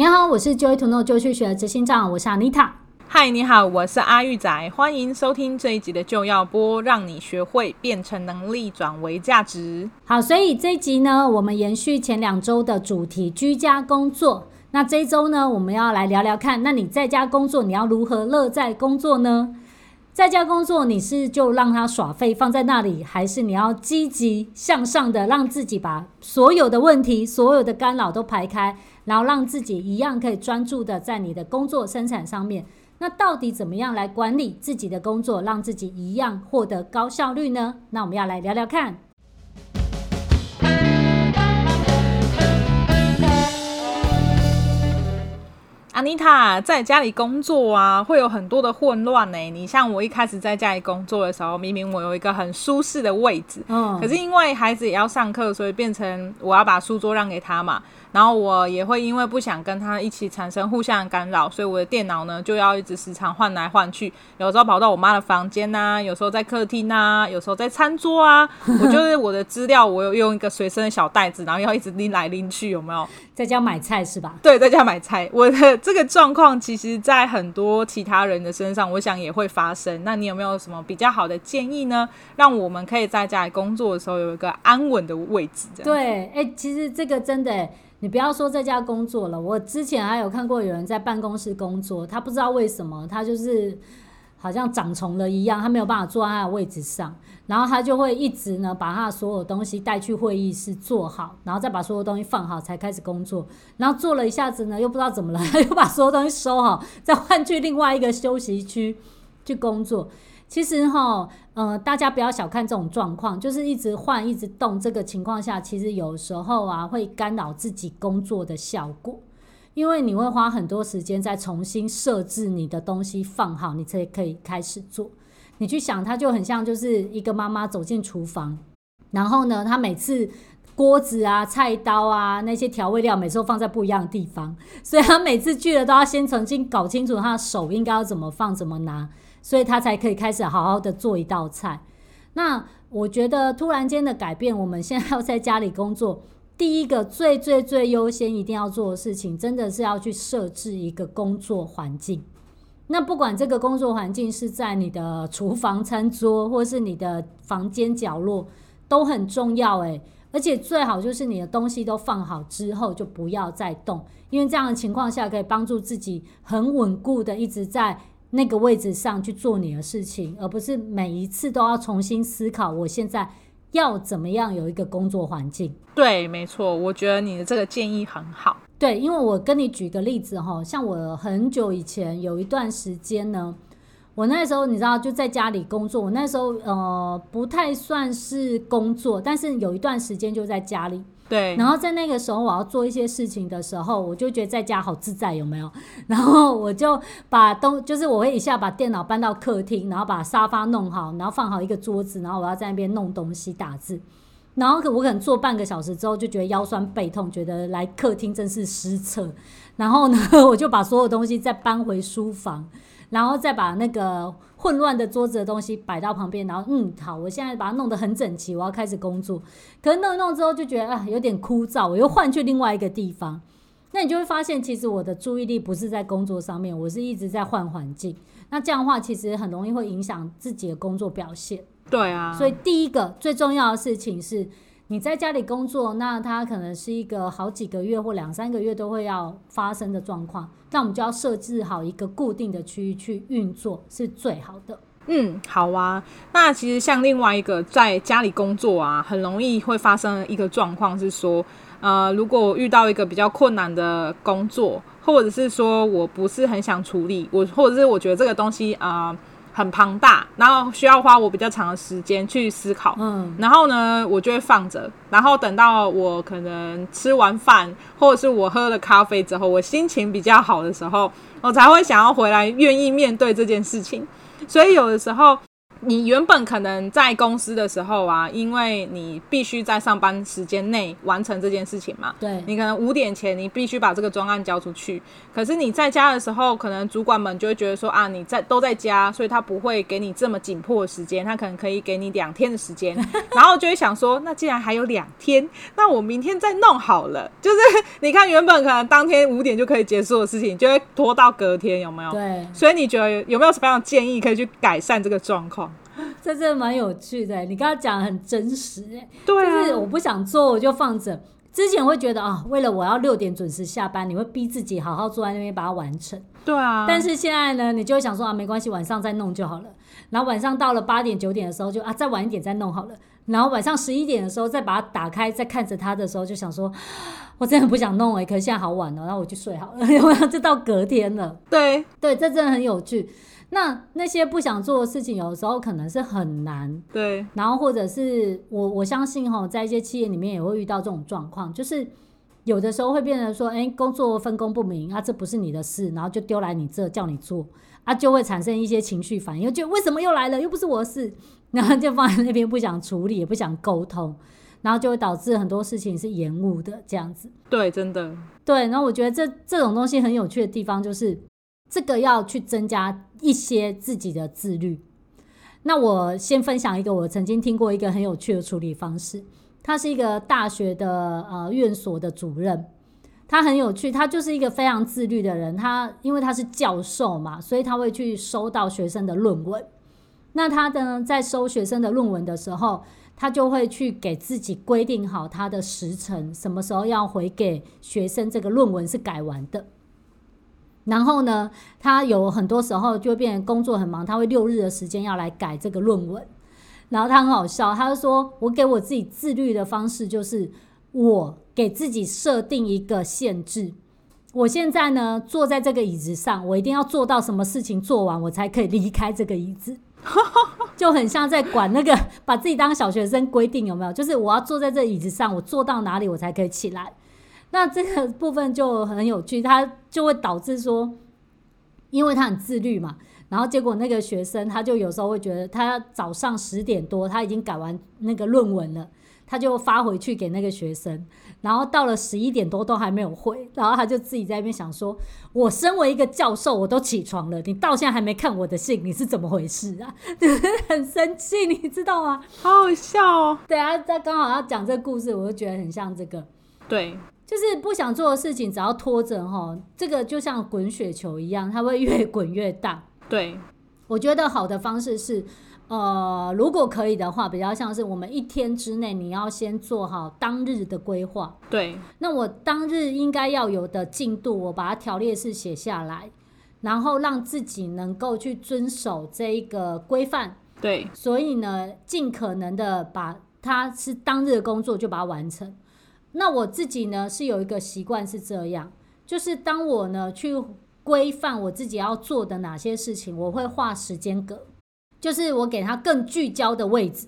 你好，我是 Joy to Know 就去学执行长，我是 Anita。嗨，你好，我是阿玉仔，欢迎收听这一集的就要播，让你学会变成能力转为价值。好，所以这一集呢，我们延续前两周的主题，居家工作。那这一周呢，我们要来聊聊看，那你在家工作，你要如何乐在工作呢？在家工作，你是就让他耍废放在那里，还是你要积极向上的让自己把所有的问题、所有的干扰都排开，然后让自己一样可以专注的在你的工作生产上面？那到底怎么样来管理自己的工作，让自己一样获得高效率呢？那我们要来聊聊看。安妮塔在家里工作啊，会有很多的混乱呢。你像我一开始在家里工作的时候，明明我有一个很舒适的位置，嗯，可是因为孩子也要上课，所以变成我要把书桌让给他嘛。然后我也会因为不想跟他一起产生互相的干扰，所以我的电脑呢就要一直时常换来换去，有时候跑到我妈的房间呐、啊，有时候在客厅呐、啊，有时候在餐桌啊。我就是我的资料，我有用一个随身的小袋子，然后要一直拎来拎去，有没有？在家买菜是吧？对，在家买菜。我的这个状况，其实在很多其他人的身上，我想也会发生。那你有没有什么比较好的建议呢？让我们可以在家里工作的时候有一个安稳的位置？对，哎、欸，其实这个真的。你不要说在家工作了，我之前还有看过有人在办公室工作，他不知道为什么，他就是好像长虫了一样，他没有办法坐在他的位置上，然后他就会一直呢把他的所有东西带去会议室坐好，然后再把所有东西放好才开始工作，然后坐了一下子呢又不知道怎么了，他 又把所有东西收好，再换去另外一个休息区去工作。其实哈，呃，大家不要小看这种状况，就是一直换、一直动这个情况下，其实有时候啊会干扰自己工作的效果，因为你会花很多时间再重新设置你的东西放好，你才可以开始做。你去想，它就很像就是一个妈妈走进厨房，然后呢，她每次锅子啊、菜刀啊那些调味料，每次都放在不一样的地方，所以她每次去了都要先重新搞清楚她的手应该要怎么放、怎么拿。所以他才可以开始好好的做一道菜。那我觉得突然间的改变，我们现在要在家里工作，第一个最最最优先一定要做的事情，真的是要去设置一个工作环境。那不管这个工作环境是在你的厨房、餐桌，或是你的房间角落，都很重要诶。而且最好就是你的东西都放好之后，就不要再动，因为这样的情况下可以帮助自己很稳固的一直在。那个位置上去做你的事情，而不是每一次都要重新思考，我现在要怎么样有一个工作环境。对，没错，我觉得你的这个建议很好。对，因为我跟你举个例子哈，像我很久以前有一段时间呢，我那时候你知道就在家里工作，我那时候呃不太算是工作，但是有一段时间就在家里。对，然后在那个时候，我要做一些事情的时候，我就觉得在家好自在，有没有？然后我就把东，就是我会一下把电脑搬到客厅，然后把沙发弄好，然后放好一个桌子，然后我要在那边弄东西、打字。然后我可能坐半个小时之后，就觉得腰酸背痛，觉得来客厅真是失策。然后呢，我就把所有东西再搬回书房。然后再把那个混乱的桌子的东西摆到旁边，然后嗯，好，我现在把它弄得很整齐，我要开始工作。可是弄一弄之后就觉得啊，有点枯燥，我又换去另外一个地方。那你就会发现，其实我的注意力不是在工作上面，我是一直在换环境。那这样的话，其实很容易会影响自己的工作表现。对啊。所以第一个最重要的事情是。你在家里工作，那它可能是一个好几个月或两三个月都会要发生的状况，那我们就要设置好一个固定的区域去运作，是最好的。嗯，好啊。那其实像另外一个在家里工作啊，很容易会发生一个状况是说，呃，如果我遇到一个比较困难的工作，或者是说我不是很想处理，我或者是我觉得这个东西啊。很庞大，然后需要花我比较长的时间去思考。嗯，然后呢，我就会放着，然后等到我可能吃完饭，或者是我喝了咖啡之后，我心情比较好的时候，我才会想要回来，愿意面对这件事情。所以有的时候，你原本可能在公司的时候啊，因为你必须在上班时间内完成这件事情嘛。对。你可能五点前你必须把这个专案交出去。可是你在家的时候，可能主管们就会觉得说啊，你在都在家，所以他不会给你这么紧迫的时间，他可能可以给你两天的时间。然后就会想说，那既然还有两天，那我明天再弄好了。就是你看，原本可能当天五点就可以结束的事情，就会拖到隔天，有没有？对。所以你觉得有没有什么样的建议可以去改善这个状况？这真的蛮有趣的，你刚刚讲的很真实，哎，对啊，就是我不想做，我就放着。之前会觉得啊，为了我要六点准时下班，你会逼自己好好坐在那边把它完成。对啊。但是现在呢，你就会想说啊，没关系，晚上再弄就好了。然后晚上到了八点九点的时候就，就啊再晚一点再弄好了。然后晚上十一点的时候再把它打开，再看着它的时候，就想说，我真的不想弄哎，可是现在好晚了，然后我就睡好了，然后就到隔天了。对对，这真的很有趣。那那些不想做的事情，有的时候可能是很难。对。然后或者是我我相信哈，在一些企业里面也会遇到这种状况，就是有的时候会变成说，哎，工作分工不明啊，这不是你的事，然后就丢来你这叫你做啊，就会产生一些情绪反应，就为什么又来了，又不是我的事，然后就放在那边不想处理，也不想沟通，然后就会导致很多事情是延误的这样子。对，真的。对，然后我觉得这这种东西很有趣的地方就是。这个要去增加一些自己的自律。那我先分享一个我曾经听过一个很有趣的处理方式。他是一个大学的呃院所的主任，他很有趣，他就是一个非常自律的人。他因为他是教授嘛，所以他会去收到学生的论文。那他呢，在收学生的论文的时候，他就会去给自己规定好他的时程，什么时候要回给学生这个论文是改完的。然后呢，他有很多时候就会变成工作很忙，他会六日的时间要来改这个论文。然后他很好笑，他就说：“我给我自己自律的方式就是，我给自己设定一个限制。我现在呢，坐在这个椅子上，我一定要做到什么事情做完，我才可以离开这个椅子。就很像在管那个，把自己当小学生规定有没有？就是我要坐在这椅子上，我坐到哪里我才可以起来。”那这个部分就很有趣，他就会导致说，因为他很自律嘛，然后结果那个学生他就有时候会觉得，他早上十点多他已经改完那个论文了，他就发回去给那个学生，然后到了十一点多都还没有回，然后他就自己在那边想说，我身为一个教授，我都起床了，你到现在还没看我的信，你是怎么回事啊？很生气，你知道吗？好好笑哦。对啊，他刚好要讲这个故事，我就觉得很像这个。对。就是不想做的事情，只要拖着哈，这个就像滚雪球一样，它会越滚越大。对，我觉得好的方式是，呃，如果可以的话，比较像是我们一天之内你要先做好当日的规划。对，那我当日应该要有的进度，我把它条列式写下来，然后让自己能够去遵守这一个规范。对，所以呢，尽可能的把它是当日的工作就把它完成。那我自己呢，是有一个习惯是这样，就是当我呢去规范我自己要做的哪些事情，我会画时间格，就是我给它更聚焦的位置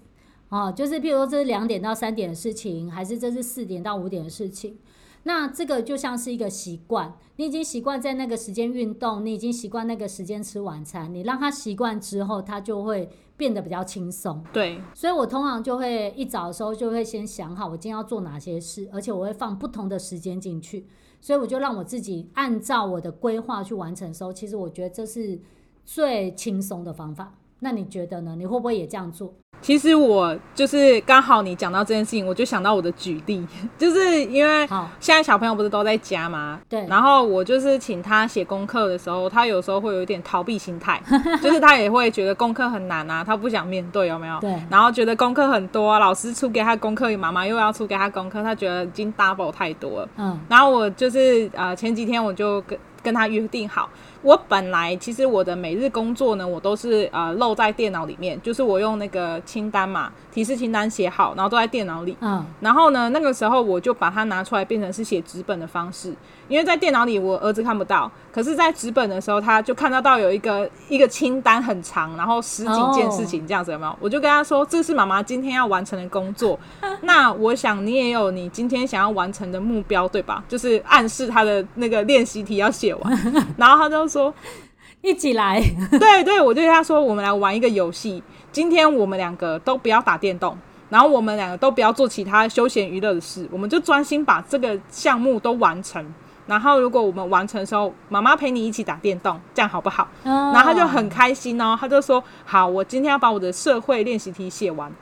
啊，就是譬如说这是两点到三点的事情，还是这是四点到五点的事情。那这个就像是一个习惯，你已经习惯在那个时间运动，你已经习惯那个时间吃晚餐，你让他习惯之后，他就会变得比较轻松。对，所以我通常就会一早的时候就会先想好我今天要做哪些事，而且我会放不同的时间进去，所以我就让我自己按照我的规划去完成的时候，其实我觉得这是最轻松的方法。那你觉得呢？你会不会也这样做？其实我就是刚好你讲到这件事情，我就想到我的举例，就是因为现在小朋友不是都在家吗？对。然后我就是请他写功课的时候，他有时候会有一点逃避心态，就是他也会觉得功课很难啊，他不想面对，有没有？对。然后觉得功课很多啊，老师出给他功课，妈妈又要出给他功课，他觉得已经 double 太多了。嗯。然后我就是呃前几天我就跟跟他约定好。我本来其实我的每日工作呢，我都是呃漏在电脑里面，就是我用那个清单嘛，提示清单写好，然后都在电脑里。嗯。然后呢，那个时候我就把它拿出来，变成是写纸本的方式，因为在电脑里我儿子看不到，可是在纸本的时候他就看得到有一个一个清单很长，然后十几件事情这样子，有没有？我就跟他说，这是妈妈今天要完成的工作。那我想你也有你今天想要完成的目标，对吧？就是暗示他的那个练习题要写完，然后他就。说，一起来。对对，我就跟他说，我们来玩一个游戏。今天我们两个都不要打电动，然后我们两个都不要做其他休闲娱乐的事，我们就专心把这个项目都完成。然后如果我们完成的时候，妈妈陪你一起打电动，这样好不好？然后他就很开心哦，他就说好，我今天要把我的社会练习题写完。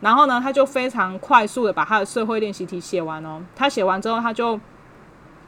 然后呢，他就非常快速的把他的社会练习题写完哦。他写完之后，他就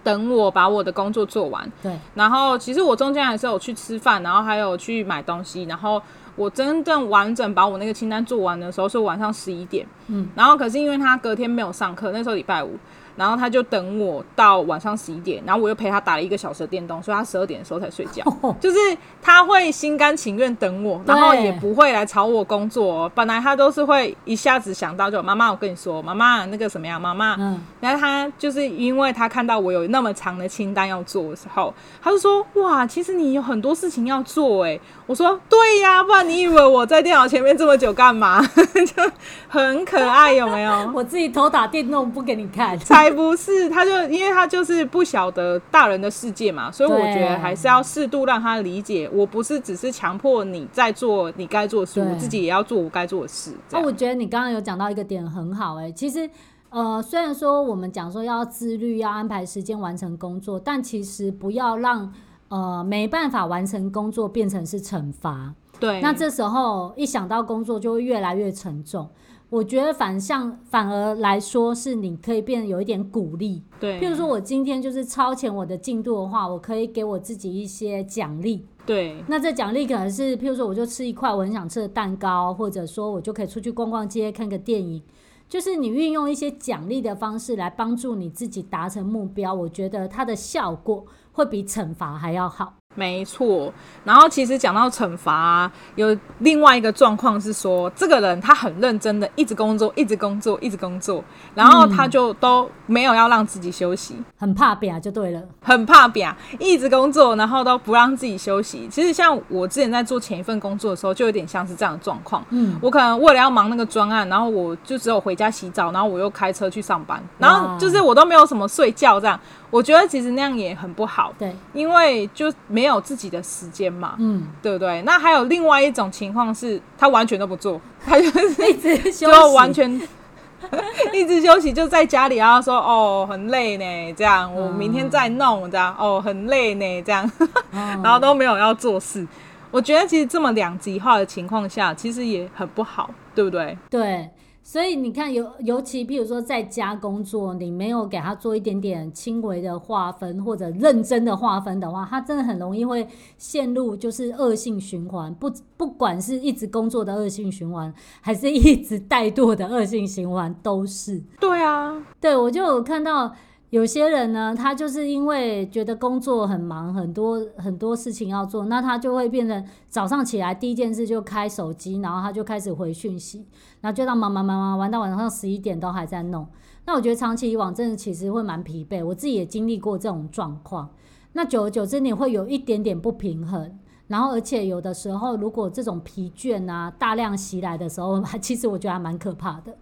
等我把我的工作做完。对。然后其实我中间还是有去吃饭，然后还有去买东西。然后我真正完整把我那个清单做完的时候是晚上十一点。嗯。然后可是因为他隔天没有上课，那时候礼拜五。然后他就等我到晚上十一点，然后我又陪他打了一个小时的电动，所以他十二点的时候才睡觉。就是他会心甘情愿等我，然后也不会来吵我工作。本来他都是会一下子想到就妈妈，我跟你说，妈妈那个什么呀，妈妈。嗯。然后他就是因为他看到我有那么长的清单要做的时候，他就说：“哇，其实你有很多事情要做。”哎，我说：“对呀，不然你以为我在电脑前面这么久干嘛？” 就很可爱，有没有？我自己偷打电动不给你看。才不是，他就因为他就是不晓得大人的世界嘛，所以我觉得还是要适度让他理解。我不是只是强迫你在做你该做的事，我自己也要做我该做的事。那、啊、我觉得你刚刚有讲到一个点很好、欸，哎，其实呃，虽然说我们讲说要自律，要安排时间完成工作，但其实不要让呃没办法完成工作变成是惩罚。对，那这时候一想到工作就会越来越沉重。我觉得反向反而来说是你可以变得有一点鼓励，对。譬如说我今天就是超前我的进度的话，我可以给我自己一些奖励，对。那这奖励可能是譬如说我就吃一块我很想吃的蛋糕，或者说我就可以出去逛逛街看个电影，就是你运用一些奖励的方式来帮助你自己达成目标，我觉得它的效果会比惩罚还要好。没错，然后其实讲到惩罚啊，有另外一个状况是说，这个人他很认真的一直工作，一直工作，一直工作，然后他就都没有要让自己休息，很怕表就对了，很怕表，一直工作，然后都不让自己休息。其实像我之前在做前一份工作的时候，就有点像是这样的状况。嗯，我可能为了要忙那个专案，然后我就只有回家洗澡，然后我又开车去上班，然后就是我都没有什么睡觉这样。我觉得其实那样也很不好，对，因为就没有自己的时间嘛，嗯，对不对？那还有另外一种情况是，他完全都不做，他就是一直休息，就完全 一直休息，就在家里，然后说哦很累呢，这样我明天再弄，这样哦很累呢，这样，然后都没有要做事。我觉得其实这么两极化的情况下，其实也很不好，对不对？对。所以你看，尤尤其，譬如说在家工作，你没有给他做一点点轻微的划分或者认真的划分的话，他真的很容易会陷入就是恶性循环。不，不管是一直工作的恶性循环，还是一直怠惰的恶性循环，都是。对啊，对，我就有看到。有些人呢，他就是因为觉得工作很忙，很多很多事情要做，那他就会变成早上起来第一件事就开手机，然后他就开始回讯息，然后就让忙忙忙忙玩到晚上十一点都还在弄。那我觉得长期以往真的其实会蛮疲惫，我自己也经历过这种状况。那久而久之你会有一点点不平衡，然后而且有的时候如果这种疲倦啊大量袭来的时候，其实我觉得还蛮可怕的。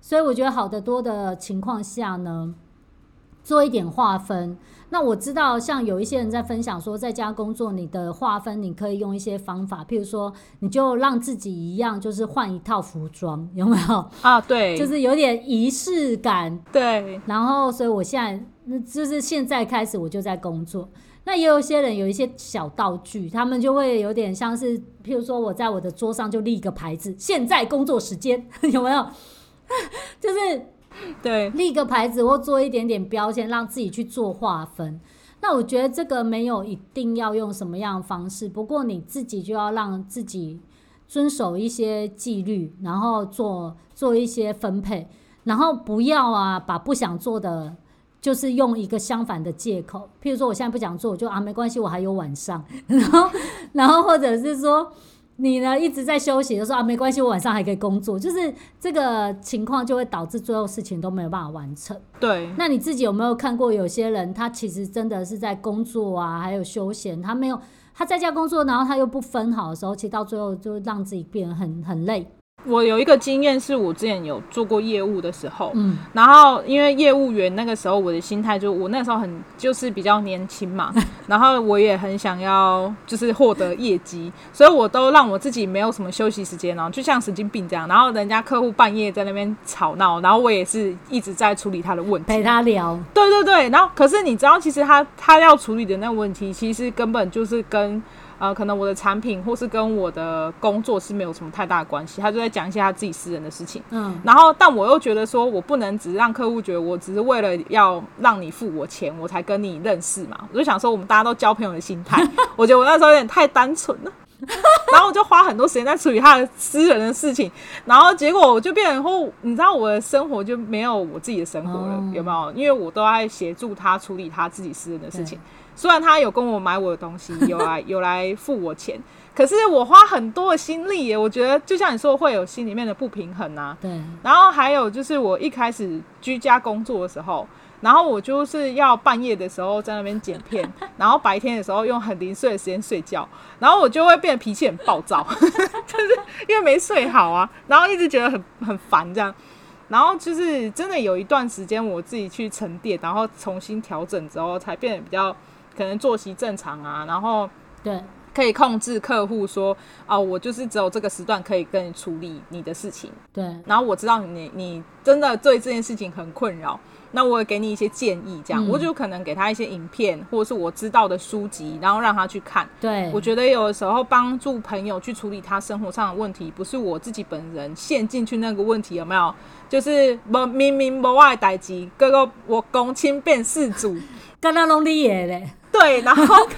所以我觉得好得多的情况下呢。做一点划分，那我知道，像有一些人在分享说，在家工作，你的划分你可以用一些方法，譬如说，你就让自己一样，就是换一套服装，有没有？啊，对，就是有点仪式感。对，然后，所以我现在，那就是现在开始，我就在工作。那也有些人有一些小道具，他们就会有点像是，譬如说，我在我的桌上就立一个牌子，现在工作时间，有没有？就是。对，立个牌子或做一点点标签，让自己去做划分。那我觉得这个没有一定要用什么样的方式，不过你自己就要让自己遵守一些纪律，然后做做一些分配，然后不要啊把不想做的，就是用一个相反的借口，譬如说我现在不想做，我就啊没关系，我还有晚上，然后然后或者是说。你呢一直在休息，就说啊没关系，我晚上还可以工作，就是这个情况就会导致最后事情都没有办法完成。对，那你自己有没有看过有些人，他其实真的是在工作啊，还有休闲，他没有他在家工作，然后他又不分好的时候，其实到最后就让自己变得很很累。我有一个经验，是我之前有做过业务的时候，嗯，然后因为业务员那个时候我的心态就我那时候很就是比较年轻嘛，然后我也很想要就是获得业绩，所以我都让我自己没有什么休息时间，然后就像神经病这样，然后人家客户半夜在那边吵闹，然后我也是一直在处理他的问题，陪他聊，对对对，然后可是你知道，其实他他要处理的那个问题，其实根本就是跟。呃，可能我的产品或是跟我的工作是没有什么太大的关系，他就在讲一些他自己私人的事情。嗯，然后但我又觉得说，我不能只让客户觉得我只是为了要让你付我钱，我才跟你认识嘛。我就想说，我们大家都交朋友的心态，我觉得我那时候有点太单纯了。然后我就花很多时间在处理他的私人的事情，然后结果我就变成后，你知道我的生活就没有我自己的生活了，有没有？因为我都在协助他处理他自己私人的事情。虽然他有跟我买我的东西，有来有来付我钱，可是我花很多的心力耶。我觉得就像你说，会有心里面的不平衡啊。对。然后还有就是我一开始居家工作的时候，然后我就是要半夜的时候在那边剪片，然后白天的时候用很零碎的时间睡觉，然后我就会变得脾气很暴躁，就是因为没睡好啊，然后一直觉得很很烦这样。然后就是真的有一段时间我自己去沉淀，然后重新调整之后，才变得比较。可能作息正常啊，然后对，可以控制客户说，哦，我就是只有这个时段可以跟你处理你的事情。对，然后我知道你你真的对这件事情很困扰，那我也给你一些建议，这样、嗯、我就可能给他一些影片或者是我知道的书籍，然后让他去看。对，我觉得有的时候帮助朋友去处理他生活上的问题，不是我自己本人陷进去那个问题有没有？就是我明明不外代志，各个我公亲变事主，刚刚弄你也嘞。对，然后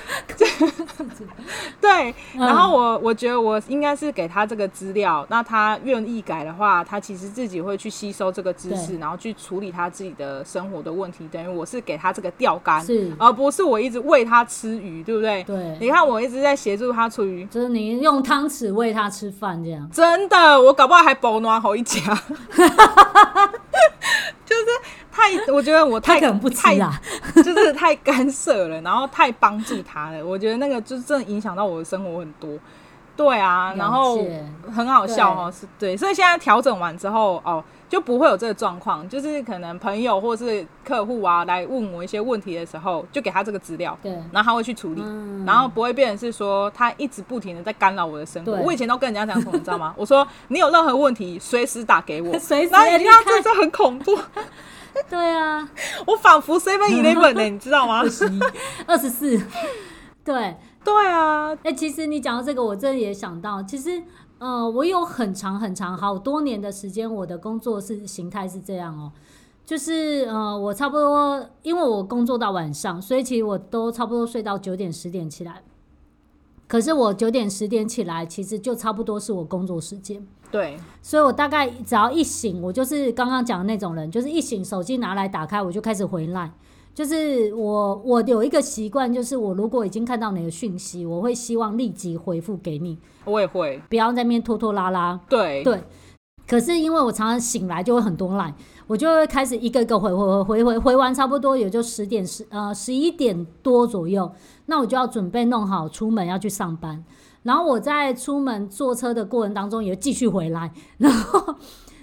对，然后我我觉得我应该是给他这个资料，那他愿意改的话，他其实自己会去吸收这个知识，然后去处理他自己的生活的问题。等于我是给他这个钓竿，是而不是我一直喂他吃鱼，对不对？对，你看我一直在协助他处鱼，就是你用汤匙喂他吃饭这样。真的，我搞不好还保暖好一家，就是。太，我觉得我太可能不吃啊，就是太干涉了，然后太帮助他了。我觉得那个就是真的影响到我的生活很多。对啊，然后很好笑哦，是对，所以现在调整完之后哦，就不会有这个状况。就是可能朋友或是客户啊来问我一些问题的时候，就给他这个资料，对，然后他会去处理，嗯、然后不会变成是说他一直不停的在干扰我的生活。我以前都跟人家讲什么，你知道吗？我说你有任何问题随时打给我，随时。然后你看这这很恐怖。对啊，我仿佛 seven eleven 呢，你知道吗？二十一、二十四，对对啊。哎、欸，其实你讲到这个，我真的也想到，其实呃，我有很长很长好多年的时间，我的工作是形态是这样哦、喔，就是呃，我差不多因为我工作到晚上，所以其实我都差不多睡到九点十点起来。可是我九点十点起来，其实就差不多是我工作时间。对，所以我大概只要一醒，我就是刚刚讲的那种人，就是一醒手机拿来打开，我就开始回来。就是我我有一个习惯，就是我如果已经看到你的讯息，我会希望立即回复给你。我也会，不要在那边拖拖拉拉。对对。可是因为我常常醒来就会很多赖，我就会开始一个一个回回回回回完，差不多也就十点十呃十一点多左右，那我就要准备弄好出门要去上班。然后我在出门坐车的过程当中也继续回来，然 后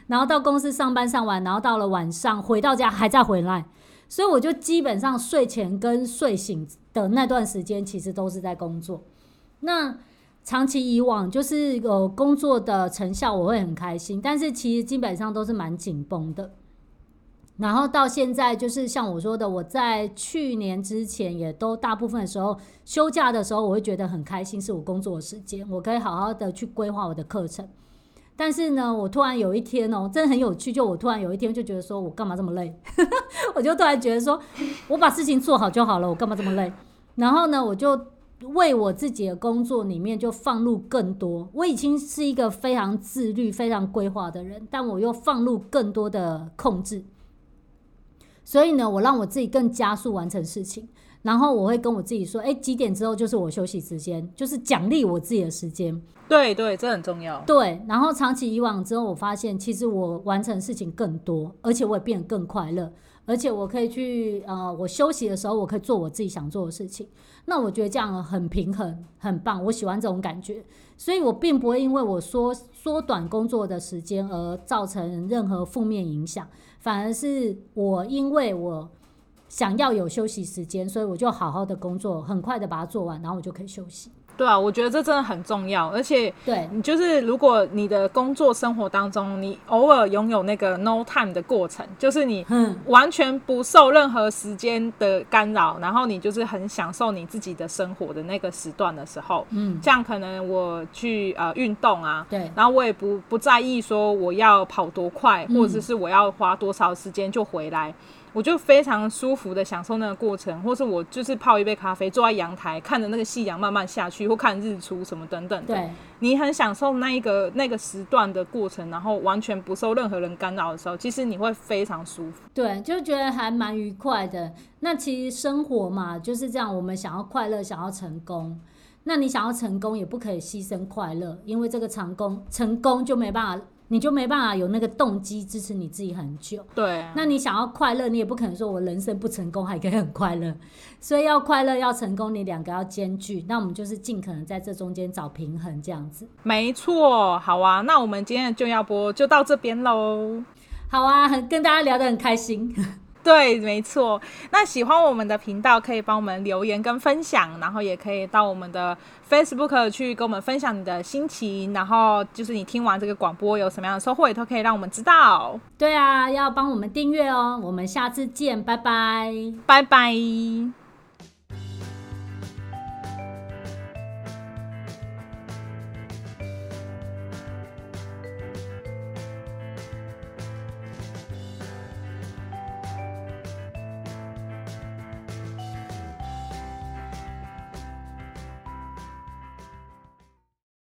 然后到公司上班上完，然后到了晚上回到家还在回来，所以我就基本上睡前跟睡醒的那段时间其实都是在工作。那长期以往就是有工作的成效，我会很开心，但是其实基本上都是蛮紧绷的。然后到现在，就是像我说的，我在去年之前也都大部分的时候休假的时候，我会觉得很开心，是我工作的时间，我可以好好的去规划我的课程。但是呢，我突然有一天哦，真的很有趣，就我突然有一天就觉得说，我干嘛这么累？我就突然觉得说，我把事情做好就好了，我干嘛这么累？然后呢，我就为我自己的工作里面就放入更多。我已经是一个非常自律、非常规划的人，但我又放入更多的控制。所以呢，我让我自己更加速完成事情，然后我会跟我自己说，哎，几点之后就是我休息时间，就是奖励我自己的时间。对对，这很重要。对，然后长期以往之后，我发现其实我完成事情更多，而且我也变得更快乐，而且我可以去呃，我休息的时候，我可以做我自己想做的事情。那我觉得这样很平衡，很棒，我喜欢这种感觉。所以我并不会因为我说缩短工作的时间而造成任何负面影响，反而是我因为我想要有休息时间，所以我就好好的工作，很快的把它做完，然后我就可以休息。对啊，我觉得这真的很重要，而且对。你就是，如果你的工作生活当中，你偶尔拥有那个 no time 的过程，就是你完全不受任何时间的干扰，然后你就是很享受你自己的生活的那个时段的时候，嗯，这样可能我去呃运动啊，对，然后我也不不在意说我要跑多快，或者是我要花多少时间就回来。我就非常舒服的享受那个过程，或是我就是泡一杯咖啡，坐在阳台看着那个夕阳慢慢下去，或看日出什么等等的。对，你很享受那一个那个时段的过程，然后完全不受任何人干扰的时候，其实你会非常舒服。对，就觉得还蛮愉快的。那其实生活嘛就是这样，我们想要快乐，想要成功，那你想要成功也不可以牺牲快乐，因为这个成功成功就没办法。你就没办法有那个动机支持你自己很久。对啊，那你想要快乐，你也不可能说我人生不成功还可以很快乐。所以要快乐要成功，你两个要兼具。那我们就是尽可能在这中间找平衡，这样子。没错，好啊，那我们今天的就要播就到这边喽。好啊，很跟大家聊得很开心。对，没错。那喜欢我们的频道，可以帮我们留言跟分享，然后也可以到我们的 Facebook 去跟我们分享你的心情，然后就是你听完这个广播有什么样的收获，也都可以让我们知道。对啊，要帮我们订阅哦。我们下次见，拜拜，拜拜。